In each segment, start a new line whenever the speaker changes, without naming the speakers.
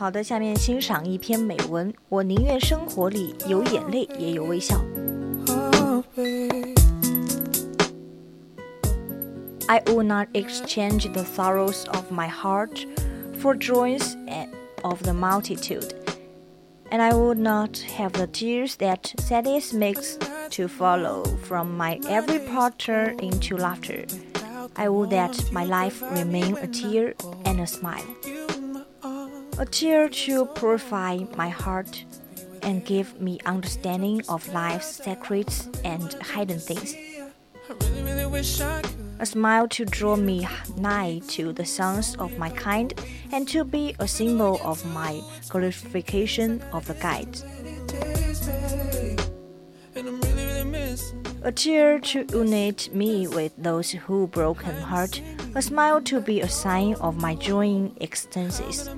好的，下面欣赏一篇美文。我宁愿生活里有眼泪，也有微笑。I would not exchange the sorrows of my heart for joys of the multitude, and I would not have the tears that sadness makes to follow from my every part turn into laughter. I would that my life remain a tear and a smile a tear to purify my heart and give me understanding of life's secrets and hidden things. A smile to draw me nigh to the sons of my kind and to be a symbol of my glorification of the guides. A tear to unite me with those who broken heart, a smile to be a sign of my joying ecstasies.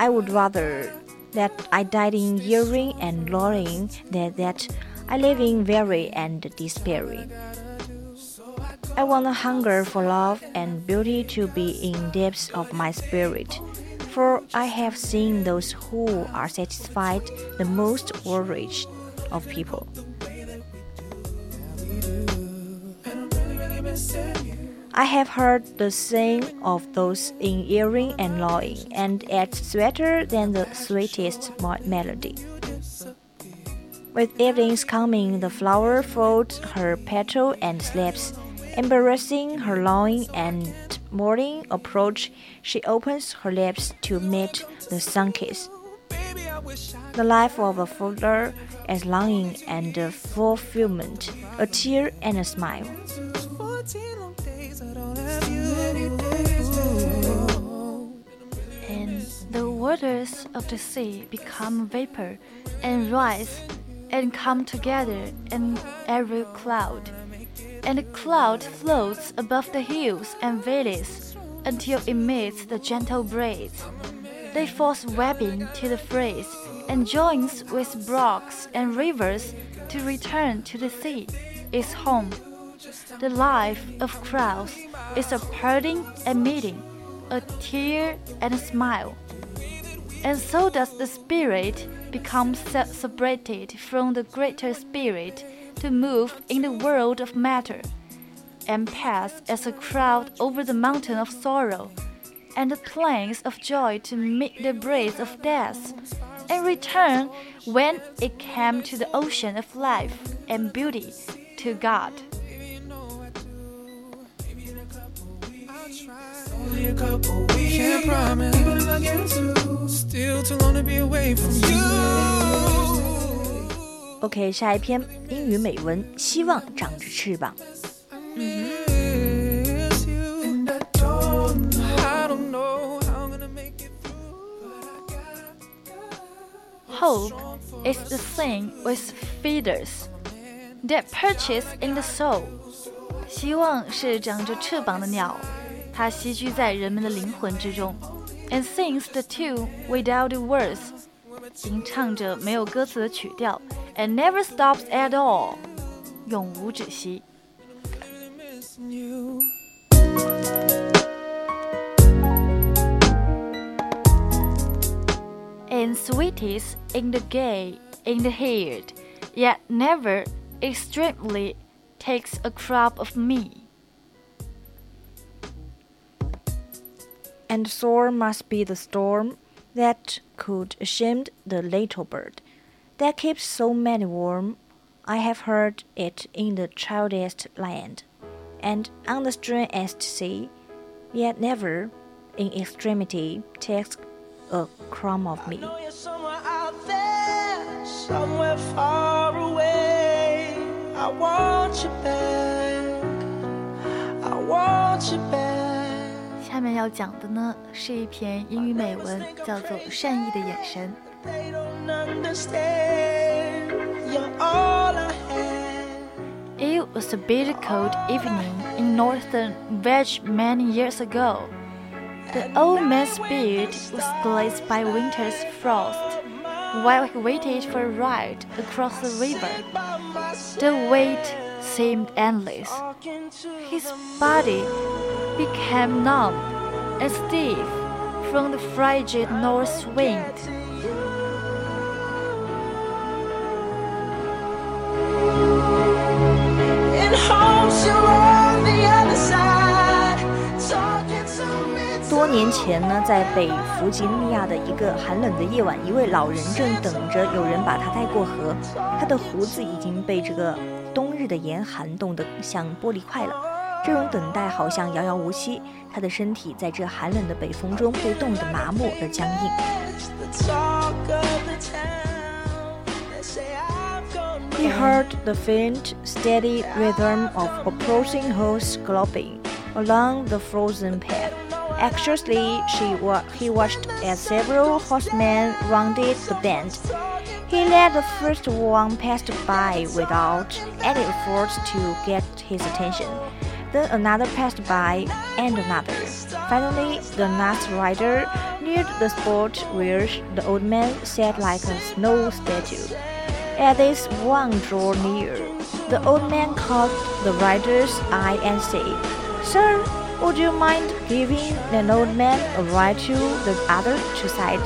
I would rather that I died in yearning and longing than that I live in weary and despairing. I want a hunger for love and beauty to be in depths of my spirit, for I have seen those who are satisfied the most worried of people. I have heard the saying of those in earring and longing, and it's sweeter than the sweetest melody. With evening's coming, the flower folds her petal and sleeps. Embarrassing her longing and morning approach, she opens her lips to meet the sun kiss. The life of a folder is longing and fulfillment, a tear and a smile.
Waters of the sea become vapor and rise and come together in every cloud. And the cloud floats above the hills and valleys until it meets the gentle breeze. They force webbing to the phrase and joins with brooks and rivers to return to the sea, its home. The life of crowds is a parting and meeting, a tear and a smile. And so does the spirit become separated from the greater spirit to move in the world of matter, and pass as a cloud over the mountain of sorrow, and the plains of joy to meet the breeze of death, and return when it came to the ocean of life and beauty to God.
A couple weeks. Can't promise, even if I get to, still too long to be away from you. OK，下一篇英语美文，希望长着翅膀。嗯。
Hope is the thing with feathers that perches in the soul. 希望是长着翅膀的鸟。它栖居在人们的灵魂之中，and sings the tune without the words，吟唱着没有歌词的曲调，and never stops at all，永无止息。And sweetest in the gay, in the haired, yet never extremely takes a crop of me.
And sore must be the storm that could shame the little bird that keeps so many warm. I have heard it in the childiest land, and on the strangest sea, yet never, in extremity, takes a crumb of me.
I want you back. I want you back.
下面要讲的呢是一篇英语美文，叫做《善意的眼神》。
They don't understand. You're all I had.
It was a bitter cold evening in northern Veg many years ago. The old man's beard was glazed by winter's frost while he waited for a ride across the river. The wait seemed endless. His body became numb and stiff from the frigid north wind.
In hopes you're on the other side. Talking to me.
多年前呢，在北弗吉尼亚的一个寒冷的夜晚，一位老人正等着有人把他带过河。他的胡子已经被这个冬日的严寒冻得像玻璃块了。这种等待好像遥遥无期，他的身体在这寒冷的北风中被冻得麻木而僵硬。
The talk of the town. They say I've gone
He heard the faint, steady rhythm of approaching hooves galloping along the frozen path. Anxiously, she wa- he watched as several horsemen rounded the bend. He let the first one pass by without any effort to get his attention. Then another passed by, and another. Finally, the last rider neared the spot where the old man sat like a snow statue. As this one drew near, the old man caught the rider's eye and said, Sir, would you mind giving an old man a ride to the other two sides?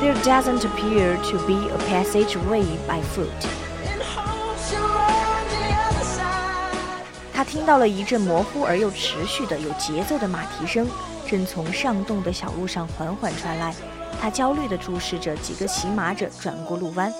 There doesn't appear to be a passageway by foot. 他听到了一阵模糊而又持续的有节奏的马蹄声，正从上洞的小路上缓缓传来。他焦虑地注视着几个骑马者转过路弯。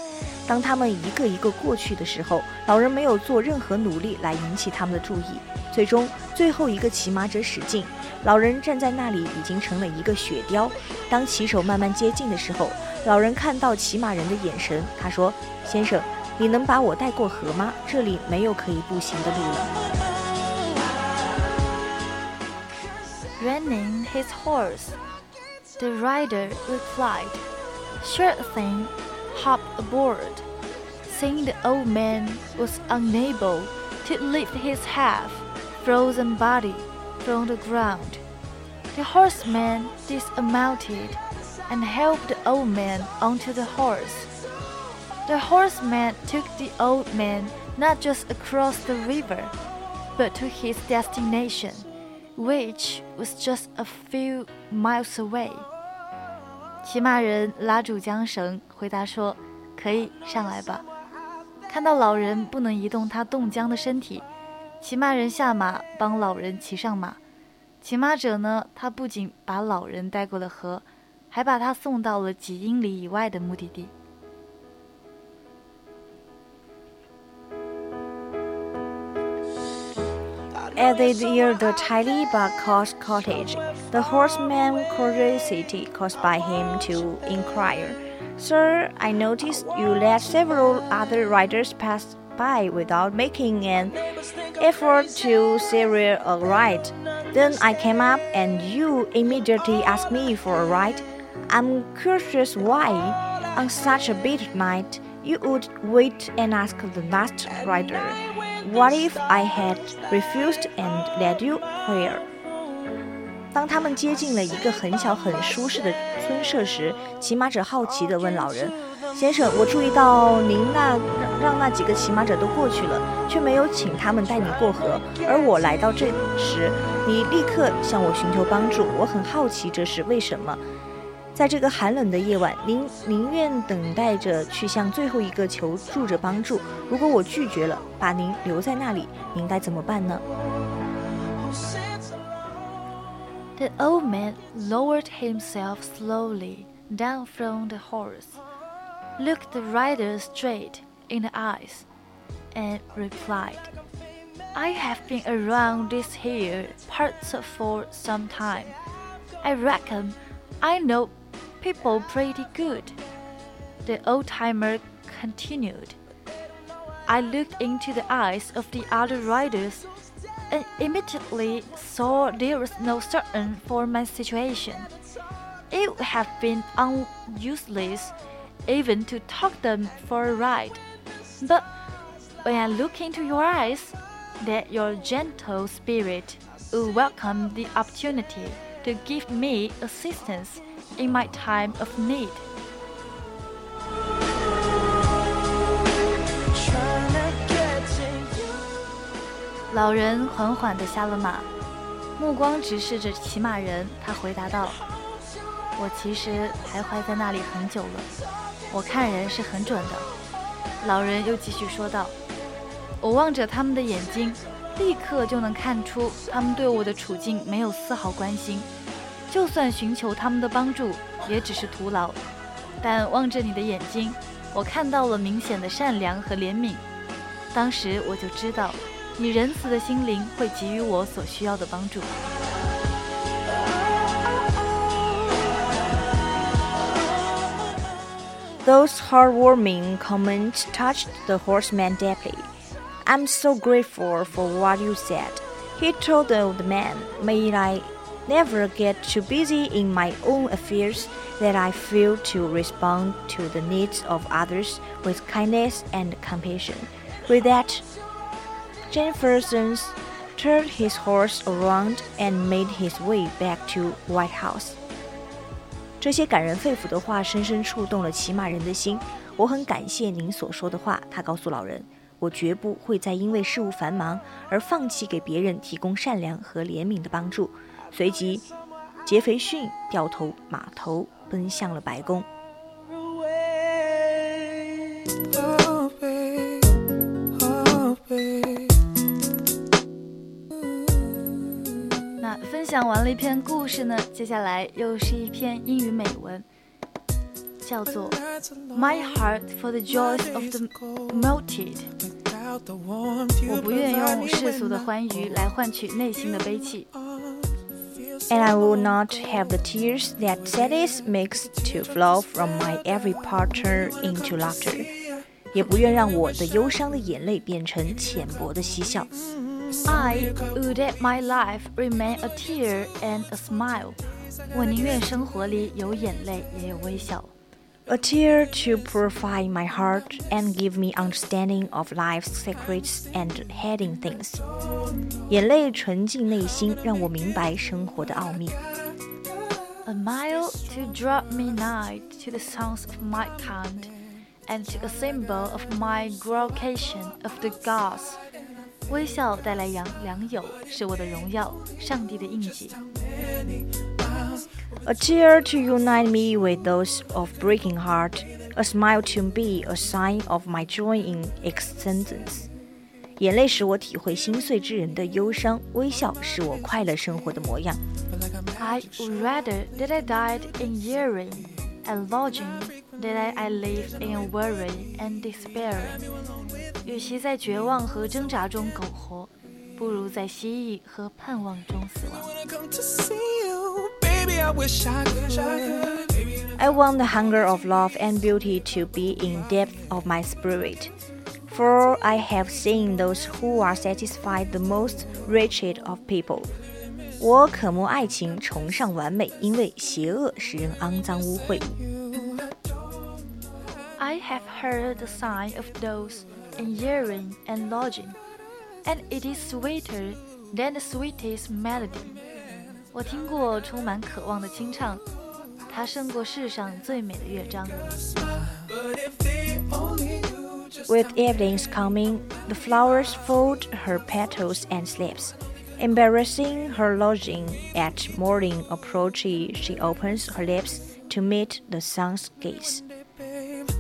当他们一个一个过去的时候，老人没有做任何努力来引起他们的注意。最终，最后一个骑马者使劲，老人站在那里已经成了一个雪雕。当骑手慢慢接近的时候，老人看到骑马人的眼神，他说：“先生，你能把我带过河吗？这里没有可以步行的路了。”
Running his horse. The rider replied, Sure thing, hop aboard. Seeing the old man was unable to lift his half frozen body from the ground, the horseman dismounted and helped the old man onto the horse. The horseman took the old man not just across the river, but to his destination, which was just a few miles away. 骑马人拉住缰绳，回答说：“可以上来吧。”看到老人不能移动他冻僵的身体，骑马人下马帮老人骑上马。骑马者呢，他不仅把老人带过了河，还把他送到了几英里以外的目的地。
As they neared the but cost cottage, the horseman curiosity caused by him to inquire, Sir, I noticed you let several other riders pass by without making an effort to secure a ride. Then I came up and you immediately asked me for a ride. I'm curious why, on such a bitter night, you would wait and ask the last rider. What if I had refused and led you here? 当他们接近了一个很小很舒适的村舍时，骑马者好奇地问老人：“先生，我注意到您那让让那几个骑马者都过去了，却没有请他们带你过河。而我来到这时，你立刻向我寻求帮助，我很好奇这是为什么。”在这个寒冷的夜晚，您宁愿等待着去向最后一个求助者帮助。如果我拒绝了，把您留在那里，您该怎么办呢？
The old man lowered himself slowly down from the horse, looked the rider straight in the eyes, and replied, I have been around this here parts for some time. I reckon I know people pretty good. The old timer continued. I looked into the eyes of the other riders and immediately saw there was no certain for my situation. It would have been useless even to talk them for a ride. But when I look into your eyes, that your gentle spirit will welcome the opportunity to give me assistance in my time of need. 老人缓缓地下了马，目光直视着骑马人。他回答道：“我其实徘徊在那里很久了，我看人是很准的。”老人又继续说道：“我望着他们的眼睛，立刻就能看出他们对我的处境没有丝毫关心。就算寻求他们的帮助，也只是徒劳。但望着你的眼睛，我看到了明显的善良和怜悯。当时我就知道。”你仁慈的心灵会给予我所需要的帮助。
Those heartwarming comments touched the horseman deeply. I'm so grateful for what you said. He told the old man, May I never get too busy in my own affairs that I fail to respond to the needs of others with kindness and compassion. With that, Jefferson turned his horse around and made his way back to White House. 这些感人肺腑的话深深触动了骑马人的心。我很感谢您所说的话，他告诉老人，我绝不会再因为事务繁忙而放弃给别人提供善良和怜悯的帮助。 随即，杰斐逊掉头马头奔向了白宫。
那分享完了一篇故事呢，接下来又是一篇英语美文，叫做《My Heart for the Joys of the Multitude》。我不愿用世俗的欢愉来换取内心的悲戚。
And I will not have the tears that sadness makes to flow from my every partner into laughter，也不愿让我的忧伤的眼泪变成浅薄的嬉笑。
I would let my life remain a tear and a smile。我宁愿生活里有眼泪也有微笑。
A tear to purify my heart and give me understanding of life's secrets and hidden things。眼泪纯净内心，让我明白生活的奥秘。
A mile to draw me nigh to the sons of my kind, and to a symbol of my glorification of the gods. 微笑带来良良友，是我的荣耀，上帝的印记。
A tear to unite me with those of breaking heart, a smile to be a sign of my joy in existence. 眼泪使我体会心碎之人的忧伤，微笑是我快乐生活的模样。
I would rather that I died in yearning and longing than I lived in worry and despairing. 与其在绝望和挣扎中苟活，不如在蜥蜴和盼望中死亡。
I want the hunger of love and beauty to be in depth of my spirit. For I have seen those who are satisfied the most wretched of people. 我渴慕爱情，崇尚完美，因为邪恶使人肮脏污秽。
I have heard the sigh of those in hearing and lodging, and it is sweeter than the sweetest melody. 我听过充满渴望的清唱，它胜过世上最美的乐章。
With evening's coming, the flowers fold her petals and slips. Embarrassing her lodging at morning approaches, she opens her lips to meet the sun's gaze.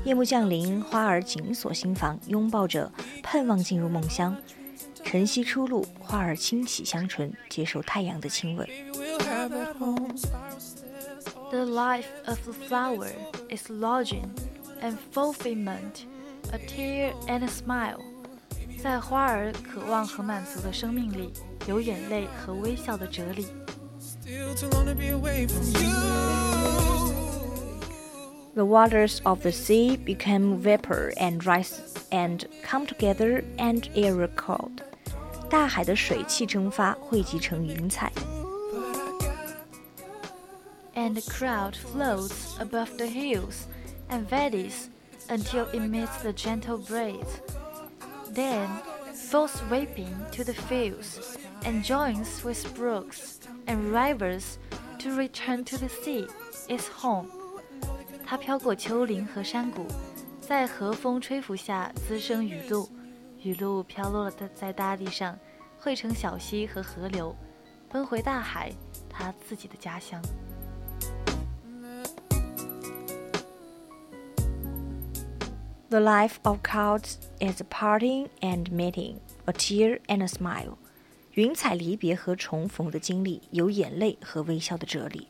夜幕降临，花儿紧锁心房，拥抱着，盼望进入梦乡。晨曦初露，花儿轻启香唇，接受太阳的亲吻。
The life of the flower is lodging and fulfillment, a tear and a smile。在花儿渴望和满足的生命里，有眼泪和微笑的哲理。
The waters of the sea become vapor and rise and come together and are called. 大海的水汽蒸发，汇集成云彩。
And the crowd floats above the hills and valleys until it meets the gentle breeze. Then falls sweeping to the fields and joins with brooks and rivers to return to the sea, its home. 它飘过丘陵和山谷，在和风吹拂下滋生雨露，雨露飘落在在大地上，汇成小溪和河流，奔回大海，它自己的家乡。
The life of clouds is a parting and meeting, a tear and a smile. 云彩离别和重逢的经历，有眼泪和微笑的哲理。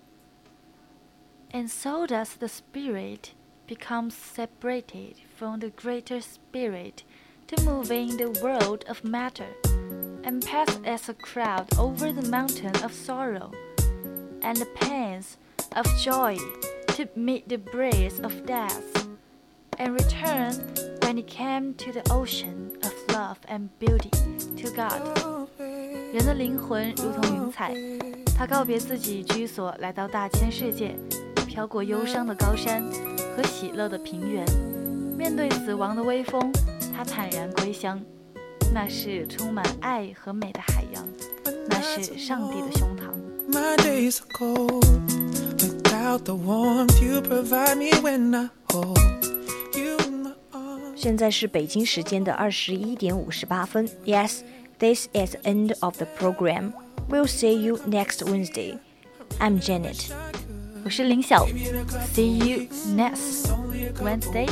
And so does the spirit become separated from the greater spirit to move in the world of matter, and pass as a crowd over the mountain of sorrow, and the pains of joy to meet the breeze of death, And return when it came to the ocean of love and beauty to God. 人的灵魂如同云彩，他告别自己居所，来到大千世界。飘过忧伤的高山和喜乐的平原，面对死亡的微风，他坦然归乡。那是充满爱和美的海洋，那是上帝的胸膛。
现在是北京时间的二十一点五十八分。Yes, this is the end of the program. We'll see you next Wednesday. I'm Janet.
我是林晓，See you next Wednesday.